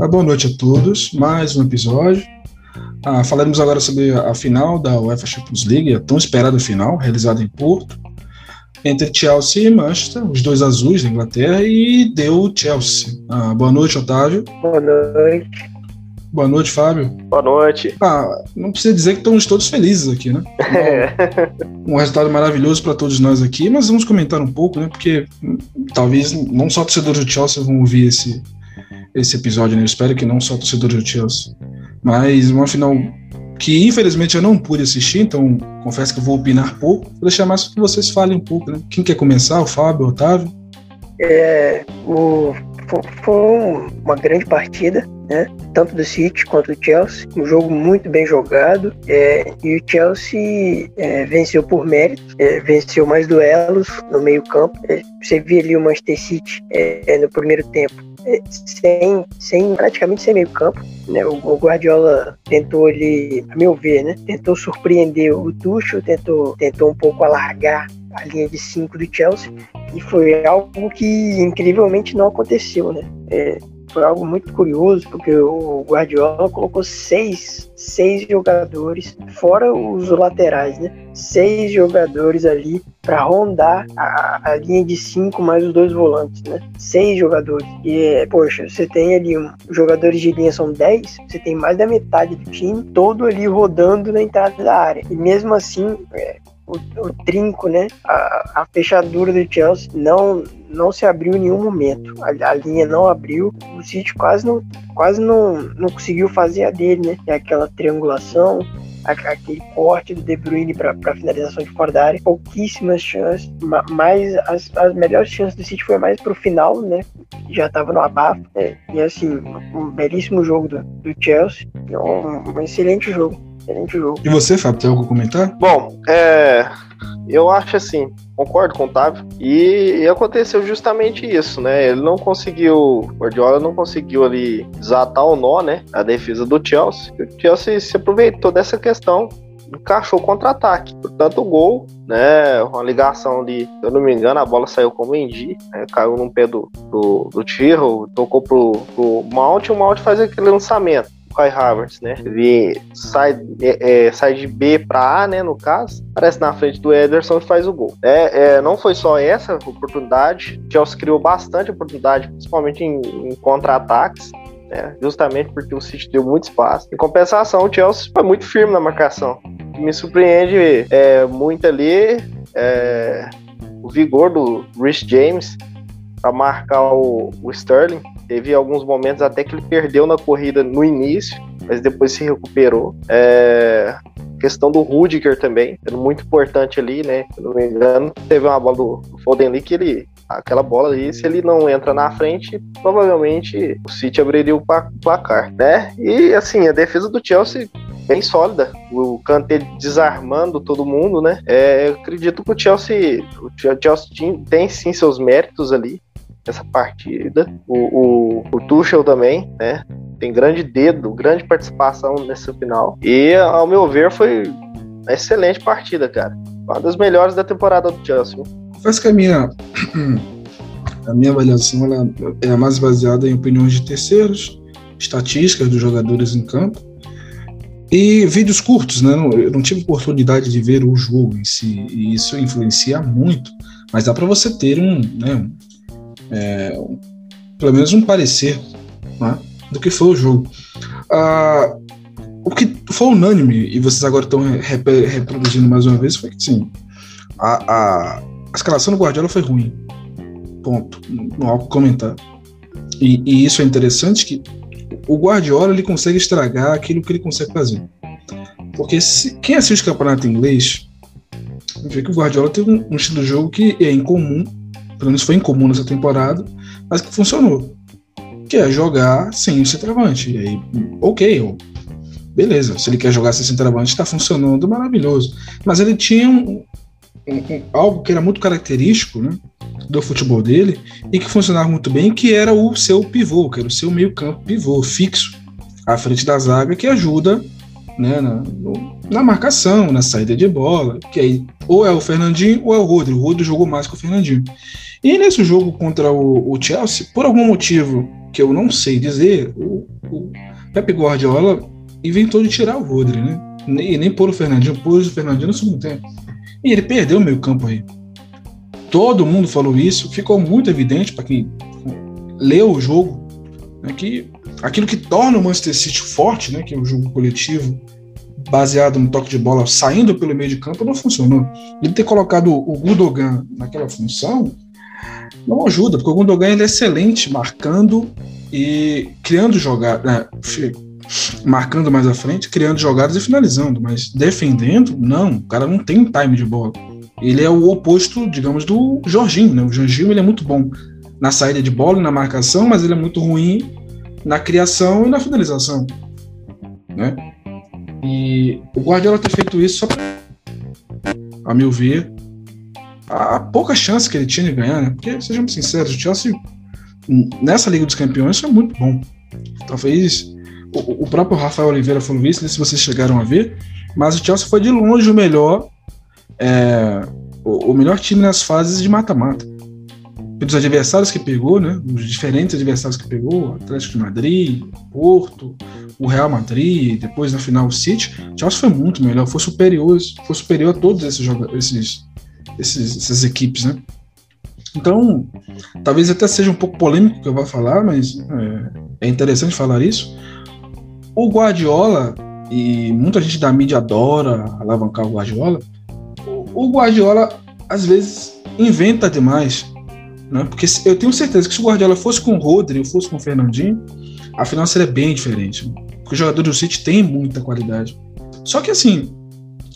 Ah, boa noite a todos. Mais um episódio. Ah, falaremos agora sobre a final da UEFA Champions League, a tão esperada final, realizada em Porto, entre Chelsea e Manchester, os dois azuis da Inglaterra, e deu Chelsea. Ah, boa noite, Otávio. Boa noite. Boa noite, Fábio. Boa noite. Ah, não precisa dizer que estamos todos felizes aqui, né? um resultado maravilhoso para todos nós aqui, mas vamos comentar um pouco, né? Porque hum, talvez não só torcedores do Chelsea vão ouvir esse, esse episódio, né? Eu espero que não só torcedores do Chelsea. Mas uma final que infelizmente eu não pude assistir, então confesso que eu vou opinar pouco. Vou deixar mais que vocês falem um pouco, né? Quem quer começar? O Fábio, o Otávio? É, o, foi uma grande partida, né? Tanto do City quanto do Chelsea. Um jogo muito bem jogado. É, e o Chelsea é, venceu por mérito, é, venceu mais duelos no meio-campo. É, você viu ali o Manchester City é, no primeiro tempo sem, sem praticamente sem meio campo. Né? O, o, Guardiola tentou ali, a meu ver, né? tentou surpreender o Tuchel, tentou, tentou um pouco alargar a linha de 5 do Chelsea e foi algo que incrivelmente não aconteceu, né? É, foi algo muito curioso, porque o Guardiola colocou seis, seis jogadores, fora os laterais, né? Seis jogadores ali para rondar a, a, linha de cinco mais os dois volantes, né? Seis jogadores. E, poxa, você tem ali um, jogadores de linha são dez, você tem mais da metade do time todo ali rodando na entrada da área. E mesmo assim, é, o, o, trinco, né? A, a, fechadura do Chelsea não, não se abriu em nenhum momento. A, a, linha não abriu. O City quase não, quase não, não conseguiu fazer a dele, né? É aquela triangulação, aquele corte do De Bruyne para finalização de fora da área. Pouquíssimas chances, mas as, as melhores chances do City foi mais pro final, né? Já estava no abafo. Né? E assim, um belíssimo jogo do, do Chelsea. Um, um excelente jogo excelente jogo. E você, Fábio, tem algo a comentar? Bom, é, eu acho assim, concordo com o Otávio. E, e, aconteceu justamente isso, né? Ele não conseguiu, o Guardiola não conseguiu ali desatar o nó, né? A defesa do Chelsea. O Chelsea se aproveitou dessa questão encaixou contra-ataque. Portanto, o gol, né, uma ligação de, se eu não me engano, a bola saiu com o Mendy, né, caiu no pé do, do, do Tiro, tocou pro, pro Mount e o Mount faz aquele lançamento. Kai Havertz, né? Ele sai, é, é, sai de B para A, né? No caso, aparece na frente do Ederson e faz o gol. É, é, não foi só essa oportunidade, o Chelsea criou bastante oportunidade, principalmente em, em contra-ataques. né? justamente porque o City deu muito espaço. Em compensação, o Chelsea foi muito firme na marcação. Me surpreende é, muito ali é, o vigor do Rich James para marcar o, o Sterling. Teve alguns momentos até que ele perdeu na corrida no início, mas depois se recuperou. É, questão do Rudiger também, muito importante ali, né? Se não me engano, teve uma bola do, do Foden ali que ele. Aquela bola ali, se ele não entra na frente, provavelmente o City abriria o placar, né? E assim, a defesa do Chelsea bem sólida. O Kanté desarmando todo mundo, né? É, eu acredito que o Chelsea, o Chelsea tem sim seus méritos ali essa partida. O, o, o Tuchel também, né? Tem grande dedo, grande participação nessa final. E, ao meu ver, foi uma excelente partida, cara. Uma das melhores da temporada do Chelsea. Confesso que a minha, a minha avaliação ela é mais baseada em opiniões de terceiros, estatísticas dos jogadores em campo e vídeos curtos, né? Eu não tive oportunidade de ver o jogo em si, e isso influencia muito, mas dá para você ter um, né, é, pelo menos um parecer né, do que foi o jogo. Ah, o que foi unânime, e vocês agora estão reproduzindo mais uma vez, foi que sim, a, a, a escalação do Guardiola foi ruim. Ponto. Não há o que comentar. E, e, isso é interessante que o Guardiola ele consegue estragar aquilo que ele consegue fazer. Porque se, quem assiste o campeonato inglês vê que o Guardiola tem um, um estilo de jogo que é incomum pelo menos foi incomum nessa temporada, mas que funcionou. Que é jogar sem o centroavante. E aí, ok, beleza, se ele quer jogar sem centroavante, está funcionando maravilhoso. Mas ele tinha um, um, algo que era muito característico né, do futebol dele e que funcionava muito bem, que era o seu pivô, que era o seu meio-campo pivô fixo à frente da zaga, que ajuda né, na, na marcação, na saída de bola, que aí ou é o Fernandinho ou é o Rodrigo. O Rodrigo jogou mais que o Fernandinho. E nesse jogo contra o, o Chelsea, por algum motivo que eu não sei dizer, o, o Pep Guardiola inventou de tirar o Rodri, né? E nem pôr o Fernandinho, pôs o Fernandinho no segundo tempo. E ele perdeu o meio campo aí. Todo mundo falou isso, ficou muito evidente para quem leu o jogo, né, que aquilo que torna o Manchester City forte, né, que é o jogo coletivo, baseado no toque de bola saindo pelo meio de campo, não funcionou. Ele ter colocado o Gundogan naquela função não ajuda, porque o Gundogan ele é excelente marcando e criando jogadas, né, marcando mais à frente, criando jogadas e finalizando, mas defendendo, não, o cara não tem time de bola. Ele é o oposto, digamos, do Jorginho, né? O Jorginho ele é muito bom na saída de bola e na marcação, mas ele é muito ruim na criação e na finalização, né? E o Guardiola ter feito isso só pra, a meu ver, a pouca chance que ele tinha de ganhar, né? Porque, sejamos sinceros, o Chelsea nessa Liga dos Campeões foi muito bom. Talvez o, o próprio Rafael Oliveira falou isso, se vocês chegaram a ver, mas o Chelsea foi de longe o melhor, é, o, o melhor time nas fases de mata-mata pelos adversários que pegou, né? Os diferentes adversários que pegou, Atlético de Madrid, Porto, o Real Madrid, depois na final o City, o Chelsea foi muito melhor, foi superior, foi superior a todos esses, esses, esses essas equipes, né? Então, talvez até seja um pouco polêmico que eu vou falar, mas é, é interessante falar isso. O Guardiola, e muita gente da mídia adora alavancar o Guardiola, o Guardiola às vezes inventa demais. Né? Porque eu tenho certeza que se o Guardiola fosse com o Rodri fosse com o Fernandinho, a final seria bem diferente. Porque o jogador do City tem muita qualidade. Só que assim,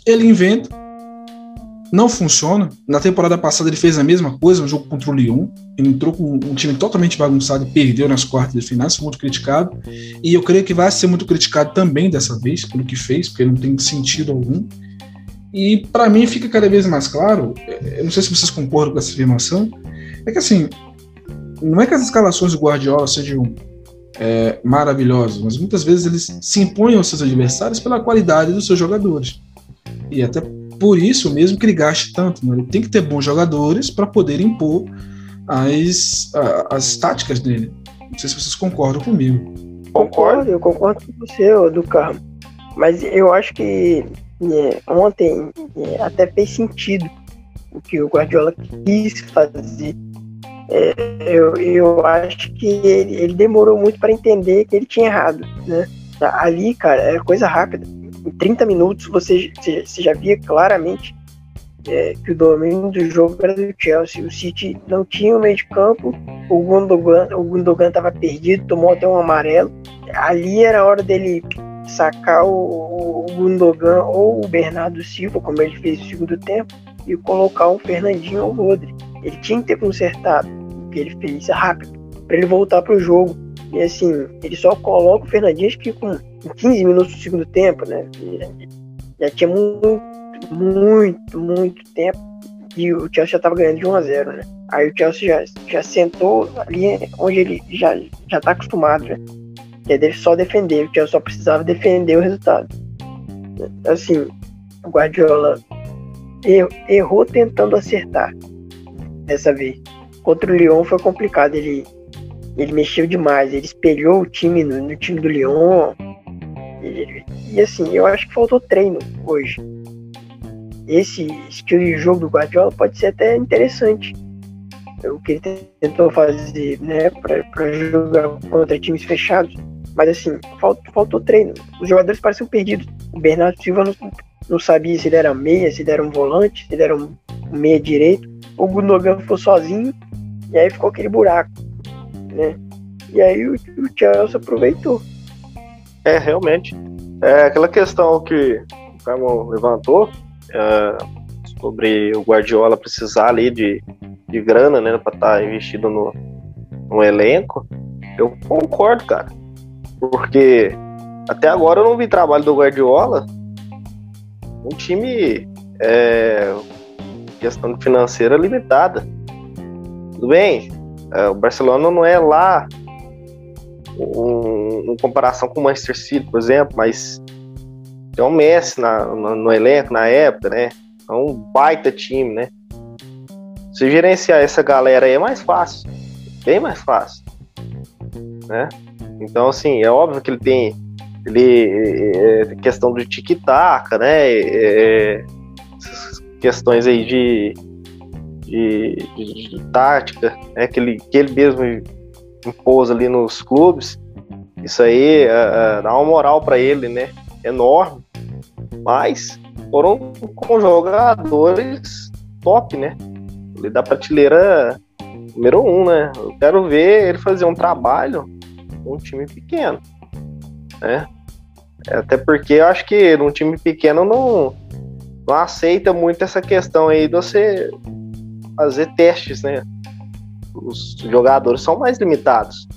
ele inventa, não funciona. Na temporada passada ele fez a mesma coisa no jogo contra o Lyon. Ele entrou com um time totalmente bagunçado e perdeu nas quartas de final, foi muito criticado. E eu creio que vai ser muito criticado também dessa vez, pelo que fez, porque não tem sentido algum. E para mim fica cada vez mais claro, é, eu não sei se vocês concordam com essa afirmação, é que assim, não é que as escalações do Guardiola sejam é, maravilhosas, mas muitas vezes eles se impõem aos seus adversários pela qualidade dos seus jogadores. E até por isso mesmo que ele gaste tanto. Né? Ele tem que ter bons jogadores para poder impor as, as táticas dele. Não sei se vocês concordam comigo. Concordo, eu concordo com você, do Carmo. Mas eu acho que é, ontem é, até fez sentido o que o Guardiola quis fazer é, eu, eu acho que ele, ele demorou muito para entender que ele tinha errado, né? Ali, cara, é coisa rápida. Em 30 minutos você, você já via claramente é, que o domínio do jogo era do Chelsea. O City não tinha o meio de campo, o Gundogan, o Gundogan perdido, tomou até um amarelo. Ali era a hora dele sacar o, o Gundogan ou o Bernardo Silva, como ele fez no segundo tempo, e colocar o Fernandinho ou o Rodri. Ele tinha que ter consertado o que ele fez rápido para ele voltar para o jogo. E assim, ele só coloca o Fernandinho acho que com 15 minutos do segundo tempo, né? Já tinha muito, muito, muito tempo e o Chelsea já estava ganhando de 1 a 0, né? Aí o Chelsea já, já sentou ali onde ele já já tá acostumado, né? Que é só defender, o Chelsea só precisava defender o resultado. Assim, o Guardiola errou tentando acertar dessa vez. Contra o Lyon foi complicado, ele, ele mexeu demais, ele espelhou o time no, no time do Lyon. E, assim, eu acho que faltou treino hoje. Esse estilo de jogo do Guardiola pode ser até interessante. O que ele tentou fazer, né, para jogar contra times fechados. Mas assim, faltou, faltou treino. Os jogadores pareciam perdidos. O Bernardo Silva não, não sabia se ele era meia, se ele era um volante, se ele era um meia direito. O Gundogan ficou sozinho e aí ficou aquele buraco, né? E aí o, o Chelsea aproveitou. É, realmente. É aquela questão que o Carmo levantou é, sobre o Guardiola precisar ali de, de grana, né, para estar tá investido no, no elenco. Eu concordo, cara. Porque até agora eu não vi trabalho do Guardiola um time é, questão financeira limitada. Tudo bem, é, o Barcelona não é lá um, em comparação com o Manchester City, por exemplo, mas tem um Messi na, no, no, elenco na época, né? É um baita time, né? Se gerenciar essa galera aí é mais fácil, bem mais fácil, né? Então, assim, é óbvio que ele tem ele é, é questão do tic-tac, né? É, é questões aí de, de, de, de tática, né? que, ele, que ele mesmo impôs ali nos clubes. Isso aí é, é dá uma moral para ele, né? Enorme. Mas foram com jogadores top, né? Ele da prateleira número um, né? Eu quero ver ele fazer um trabalho com um time pequeno, né? Até porque eu acho que num time pequeno não, não aceita muito essa questão aí de você fazer testes, né? Os jogadores são mais limitados.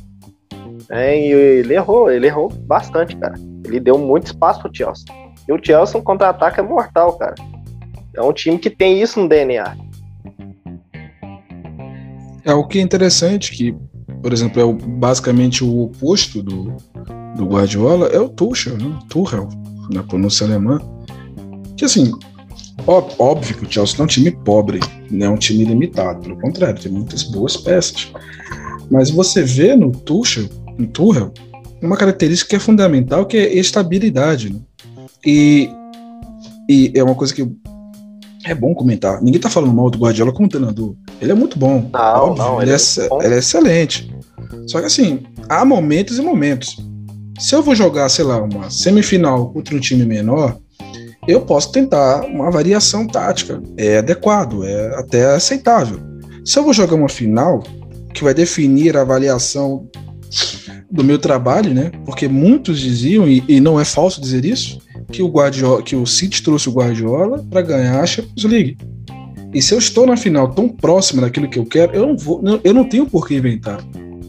É, e ele errou, ele errou bastante, cara. Ele deu muito espaço pro Chelsea. E o Chelsea, um contra-ataque é mortal, cara. É um time que tem isso no DNA. É o que é interessante, que, por exemplo, é o, basicamente o oposto do, do Guardiola, é o Tuchel, né? Tuchel, na pronúncia alemã. Que assim, óbvio que o Chelsea não é um time pobre, não é um time limitado, pelo contrário, tem muitas boas peças. Mas você vê no Tuchel, no Tuchel, uma característica que é fundamental, que é estabilidade. Né? E, e é uma coisa que é bom comentar. Ninguém tá falando mal do Guardiola como treinador. Ele é muito bom. Não, óbvio, não, ele, ele, é, ele é excelente. Só que assim, há momentos e momentos. Se eu vou jogar, sei lá, uma semifinal contra um time menor, eu posso tentar uma variação tática. É adequado, é até aceitável. Se eu vou jogar uma final, que vai definir a avaliação do meu trabalho, né? Porque muitos diziam, e, e não é falso dizer isso, que o Guardiola, que o City trouxe o Guardiola para ganhar a Champions League. E se eu estou na final tão próxima daquilo que eu quero, eu não vou, eu não tenho por que inventar.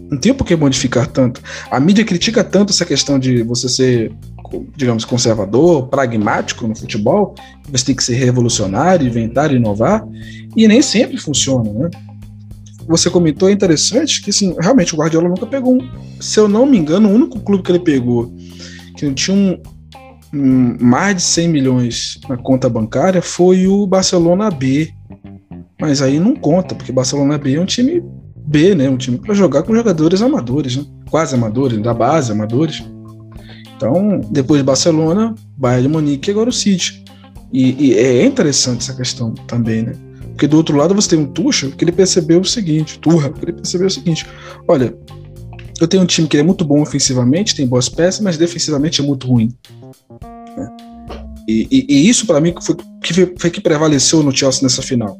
Não tenho por que modificar tanto. A mídia critica tanto essa questão de você ser, digamos, conservador, pragmático no futebol, você tem que ser revolucionário, inventar, inovar, e nem sempre funciona, né? Você comentou, é interessante que, assim, realmente o Guardiola nunca pegou um. Se eu não me engano, o único clube que ele pegou que não tinha um, um, mais de 100 milhões na conta bancária foi o Barcelona B. Mas aí não conta, porque Barcelona B é um time B, né? Um time para jogar com jogadores amadores, né? quase amadores, da base, amadores. Então, depois de Barcelona, Bayern de Munique e agora o City. E, e, é interessante essa questão também, né? Porque do outro lado você tem um Tuchel que ele percebeu o seguinte, Turra, que ele percebeu o seguinte, olha, eu tenho um time que é muito bom ofensivamente, tem boas peças, mas defensivamente é muito ruim. Né? E, e, e, isso para mim foi que, foi que prevaleceu no Chelsea nessa final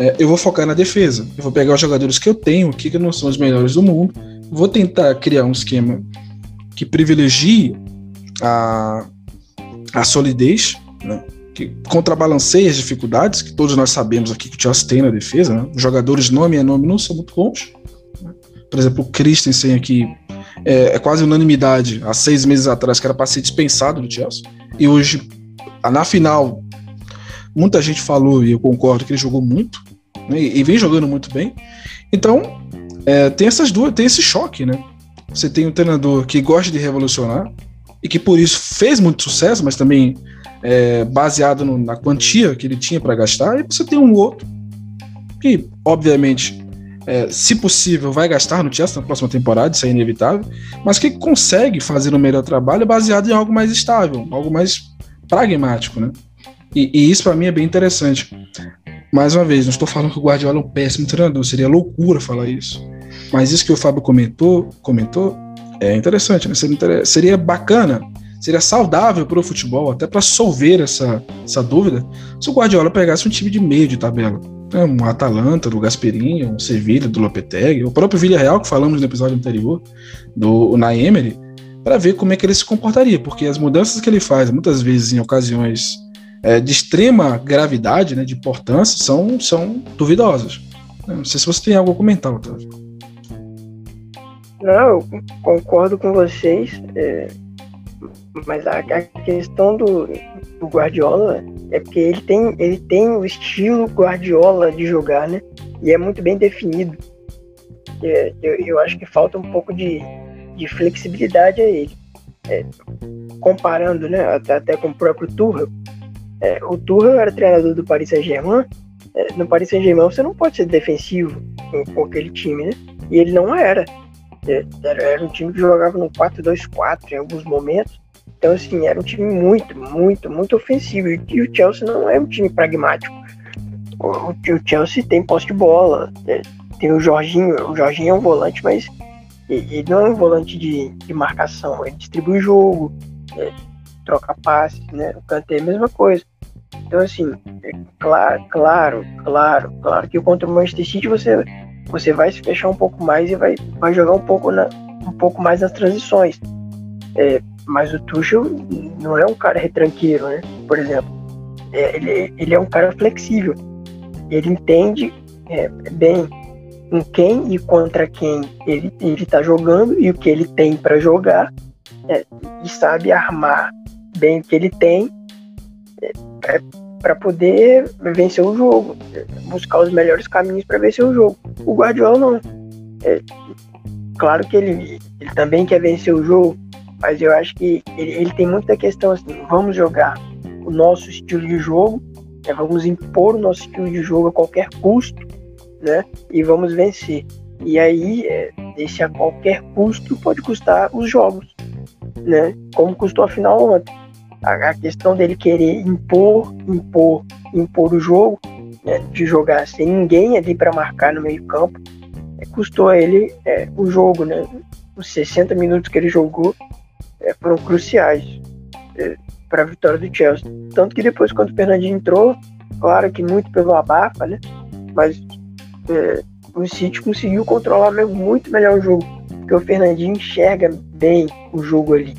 é, eu vou focar na defesa. Eu vou pegar os jogadores que eu tenho aqui, que não são os melhores do mundo, vou tentar criar um esquema que privilegie a, a solidez, né? que contrabalanceie as dificuldades, que todos nós sabemos aqui que o Chelsea tem na defesa. Né? Os jogadores nome a nome não são muito bons. Né? Por exemplo, o Christensen aqui é, é, quase unanimidade há seis meses atrás que era para ser dispensado do Chelsea. E hoje, na final, muita gente falou, e eu concordo, que ele jogou muito né, e vem jogando muito bem. Então, é, tem essas duas, tem esse choque, né? Você tem um treinador que gosta de revolucionar e que por isso fez muito sucesso, mas também é, baseado no, na quantia que ele tinha para gastar, e você tem um outro que, obviamente, é, se possível, vai gastar no Chelsea na próxima temporada, isso é inevitável, mas que consegue fazer um melhor trabalho baseado em algo mais estável, algo mais pragmático, né? E, e isso para mim é bem interessante. Mais uma vez, não estou falando que o Guardiola é um péssimo treinador, seria loucura falar isso. Mas isso que o Fábio comentou, comentou é interessante, né? Seria, bacana, seria saudável para o futebol, até para solver essa, essa dúvida, se o Guardiola pegasse um time de meio de tabela. Né? Um Atalanta, do Gasperini, um Sevilha, do Lopetegui, o próprio Villarreal, que falamos no episódio anterior, do Naemery, para ver como é que ele se comportaria, porque as mudanças que ele faz, muitas vezes em ocasiões é, de extrema gravidade, né, de importância, são, são duvidosas. Não sei se você tem algo a comentar, Otávio. Não, eu concordo com vocês, é, mas a, a questão do, do, Guardiola é porque ele tem, ele tem o estilo Guardiola de jogar, né? E é muito bem definido. É, eu, eu, acho que falta um pouco de, de flexibilidade a ele. É, comparando, né, até, até com o próprio Tuchel, é, o Tuchel era treinador do Paris Saint-Germain é, no Paris Saint-Germain você não pode ser defensivo com, com aquele time, né? E ele não era. Era, um time que jogava no 4-2-4 em alguns momentos. Então, assim, era um time muito, muito, muito ofensivo. E o Chelsea não é um time pragmático. O, o Chelsea tem posse de bola, é, tem o Jorginho. O Jorginho é um volante, mas ele não é um volante de, de marcação. Ele distribui o jogo, é, troca passes, né? O Kanté é a mesma coisa. Então, assim, é claro, claro, claro, claro que contra o Manchester City você, você vai se fechar um pouco mais e vai, vai jogar um pouco, na, um pouco mais nas transições. É, mas o Tuchel não é um cara retranqueiro, né? Por exemplo, é, ele, ele é um cara flexível. Ele entende é, bem com quem e contra quem ele está jogando e o que ele tem para jogar é, e sabe armar bem o que ele tem é, é para poder vencer o jogo, buscar os melhores caminhos para vencer o jogo. O Guardiola não. É, claro que ele, ele também quer vencer o jogo, mas eu acho que ele, ele tem muita questão assim: vamos jogar o nosso estilo de jogo, né, vamos impor o nosso estilo de jogo a qualquer custo, né? E vamos vencer. E aí, é, esse a qualquer custo pode custar os jogos, né? Como custou a final ontem a, questão dele querer impor, impor, impor o jogo, né, de jogar sem ninguém ali para marcar no meio campo, é, custou a ele é, o jogo, né? Os 60 minutos que ele jogou é, foram cruciais é, para a vitória do Chelsea. Tanto que depois, quando o Fernandinho entrou, claro que muito pelo abafa, né? Mas é, o City conseguiu controlar muito melhor o jogo, porque o Fernandinho enxerga bem o jogo ali.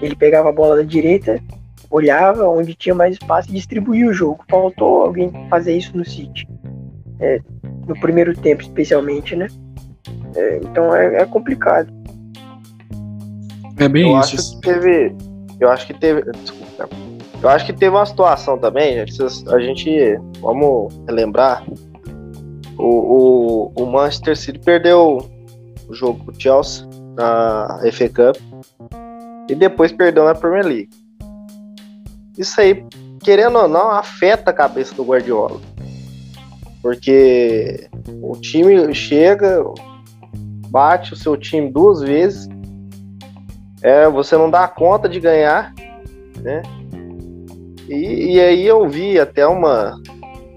Ele pegava a bola da direita olhava onde tinha mais espaço e distribuía o jogo. Faltou alguém fazer isso no City. É, no primeiro tempo, especialmente, né? É, então é, é, complicado. É bem eu isso. Acho que teve, eu acho que teve. Desculpa. Eu acho que teve uma situação também, a gente. Vamos relembrar. O, o, o Manchester City perdeu o jogo com o Chelsea na FA Cup e depois perdeu na Premier League isso aí, querendo ou não, afeta a cabeça do Guardiola. Porque o time chega, bate o seu time duas vezes, é, você não dá conta de ganhar, né? E, e aí eu vi até uma,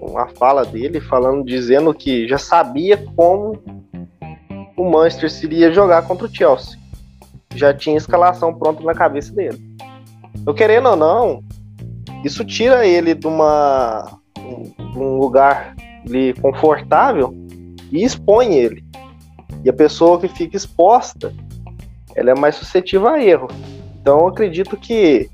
uma fala dele falando, dizendo que já sabia como o Manchester iria jogar contra o Chelsea. Já tinha escalação pronta na cabeça dele. Eu querendo ou não, isso tira ele de, uma, de um lugar ali, confortável e expõe ele. E a pessoa que fica exposta, ela é mais suscetível a erro. Então eu acredito que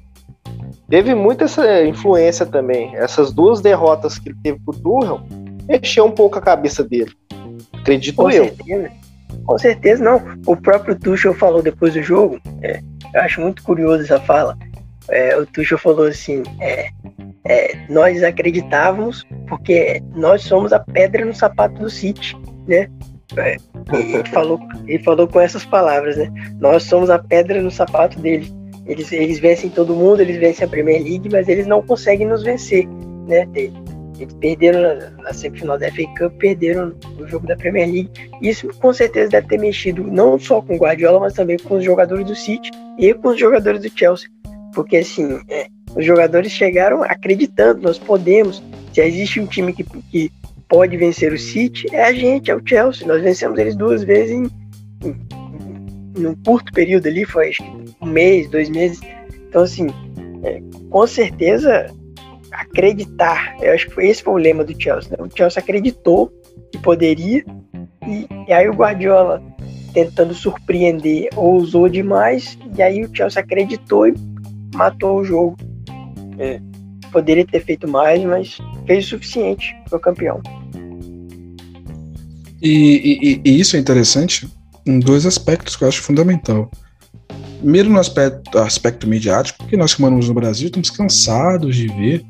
teve muita essa influência também. Essas duas derrotas que ele teve pro Durham mexeu um pouco a cabeça dele. Acredito Com eu. Certeza. Com certeza não. O próprio Tuchel falou depois do jogo. É, eu acho muito curioso essa fala é, o Tuchel falou assim, é, é, nós acreditávamos porque nós somos a pedra no sapato do City, né? É, ele, falou, ele falou com essas palavras, né? Nós somos a pedra no sapato dele. Eles, eles vencem todo mundo, eles vencem a Premier League, mas eles não conseguem nos vencer, né? Eles perderam na, na semifinal da FA Cup, perderam no jogo da Premier League. Isso com certeza deve ter mexido não só com o Guardiola, mas também com os jogadores do City e com os jogadores do Chelsea porque assim, é, os jogadores chegaram acreditando, nós podemos. Se existe um time que, que pode vencer o City, é a gente, é o Chelsea. Nós vencemos eles duas vezes em, em, curto período ali, foi acho que um mês, dois meses. Então, assim, é, com certeza acreditar. Eu acho que foi esse foi o lema do Chelsea. Né? O Chelsea acreditou que poderia, e, e aí o Guardiola tentando surpreender ousou demais, e aí o Chelsea acreditou e matou o jogo. É, poderia ter feito mais, mas fez o suficiente para o campeão. E, e, e, isso é interessante em dois aspectos que eu acho fundamental. Primeiro, no aspecto, aspecto midiático, que nós que moramos no Brasil estamos cansados de ver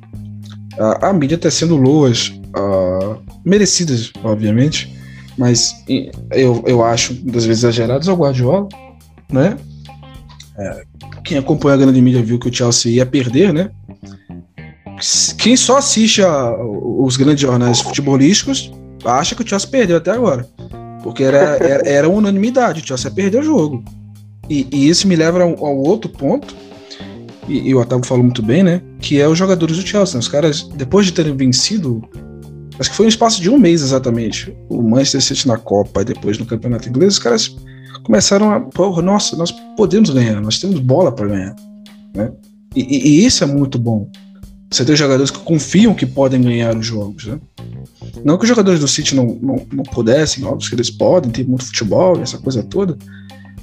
a, a mídia tecendo loas uh, merecidas, obviamente, mas eu, eu acho, das vezes exageradas, ao Guardiola, né? Quem acompanha a grande mídia viu que o Chelsea ia perder, né? quem só assiste a, os grandes jornais futebolísticos acha que o Chelsea perdeu até agora. Porque era, era, era unanimidade, o Chelsea perdeu o jogo. E, e, isso me leva ao, ao outro ponto, e, e, o Otávio falou muito bem, né? Que é os jogadores do Chelsea. Né? Os caras, depois de terem vencido, acho que foi um espaço de um mês exatamente, o Manchester City na Copa e depois no Campeonato Inglês, os caras começaram a, porra, nossa, nós podemos ganhar, nós temos bola para ganhar, né? E, e, e, isso é muito bom. Você tem jogadores que confiam que podem ganhar os jogos, né? Não que os jogadores do City não, não, não pudessem, óbvio que eles podem, tem muito futebol, essa coisa toda.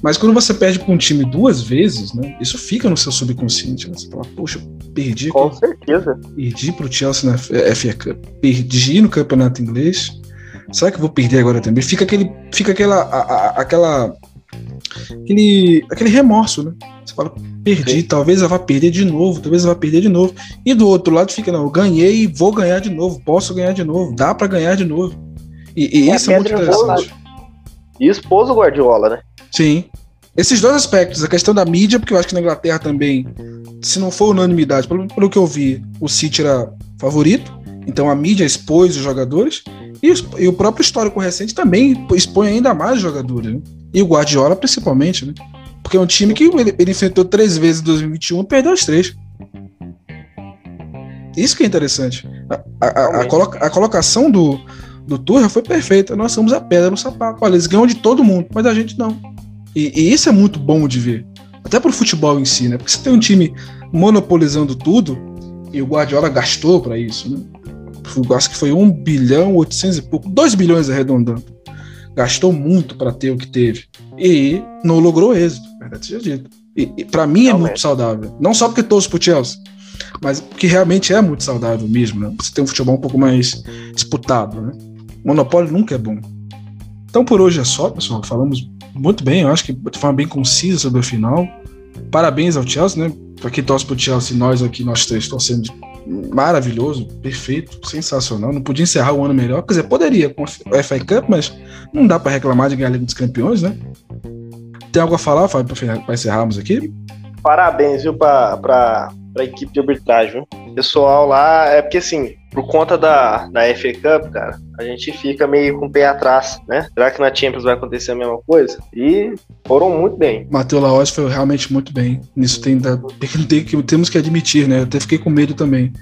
Mas quando você perde para um time duas vezes, né? Isso fica no seu subconsciente. Né? Você fala, poxa, perdi. Com certeza. Perdi para o Chelsea na FA Cup. Perdi no campeonato inglês. Será que eu vou perder agora também? Fica aquele. Fica aquela. A, a, aquela. Aquele, aquele remorso, né? Você fala, perdi, Sim. talvez eu vá perder de novo, talvez eu vá perder de novo. E do outro lado fica, não, eu ganhei e vou ganhar de novo, posso ganhar de novo, dá para ganhar de novo. E, e é isso é muito interessante. E expôs o Guardiola, né? Sim. Esses dois aspectos, a questão da mídia, porque eu acho que na Inglaterra também, se não for unanimidade, pelo, pelo que eu vi, o City era favorito, então a mídia expôs os jogadores, e, e o próprio histórico recente também expõe ainda mais jogadores, né? E o Guardiola principalmente, né? Porque é um time que ele, ele enfrentou três vezes em 2021 e perdeu as três. Isso que é interessante. A, a, a, coloca, a colocação do, do Turra foi perfeita. Nós somos a pedra no sapato. Olha, eles ganham de todo mundo, mas a gente não. E, e isso é muito bom de ver. Até pro futebol em si, né? Porque você tem um time monopolizando tudo, e o Guardiola gastou para isso, né? Acho que foi 1 bilhão, 800 e pouco, 2 bilhões arredondando. Gastou muito para ter o que teve. E não logrou êxito, verdade seja dito. E, e para mim é muito saudável. Não só porque torço pro Chelsea, mas porque realmente é muito saudável mesmo, né? Você tem um futebol um pouco mais disputado, né? Monopólio nunca é bom. Então por hoje é só, pessoal. Falamos muito bem, eu acho que de forma bem concisa sobre a final. Parabéns ao Chelsea, né? Para quem torce pro Chelsea, nós aqui, nós três, torcemos maravilhoso, perfeito, sensacional. Não podia encerrar o ano melhor. Quer dizer, poderia com a FA Cup, mas não dá para reclamar de ganhar a Liga dos Campeões, né? Tem algo a falar, Fábio, para encerrarmos aqui? Parabéns, viu, para a equipe de arbitragem. Pessoal lá, é porque assim, por conta da, da FA Cup, cara, a gente fica meio com o pé atrás, né? Será que na Champions vai acontecer a mesma coisa? E foram muito bem. Matheus Laos foi realmente muito bem. Nisso tem, tem, tem, temos que admitir, né? Eu até fiquei com medo também.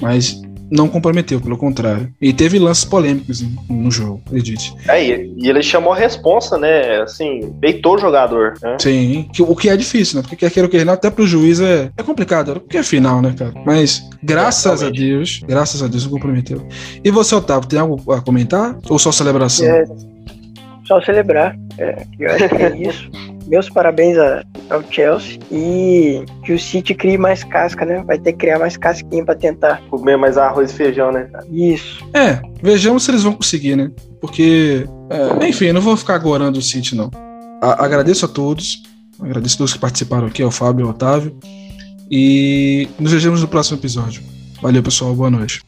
Mas não comprometeu, pelo contrário. E teve lances polêmicos no jogo, acredite. É, e ele chamou a responsa, né? Assim, peitou o jogador. Né? Sim, o que é difícil, né? Porque quer queira ou quer não, até pro juiz é, é complicado, porque é final, né, cara? Mas graças é, a Deus, graças a Deus não comprometeu. E você, Otávio, tem algo a comentar? Ou só celebração? É, só celebrar. É, eu acho que é isso. Meus parabéns a, ao Chelsea e que o City crie mais casca, né? Vai ter que criar mais casquinha para tentar. Comer mais arroz e feijão, né? Isso. É, vejamos se eles vão conseguir, né? Porque, é, enfim, não vou ficar agorando o City, não. A, agradeço a todos. Agradeço a todos que participaram aqui, ao Fábio e ao Otávio. E nos vemos no próximo episódio. Valeu, pessoal. Boa noite.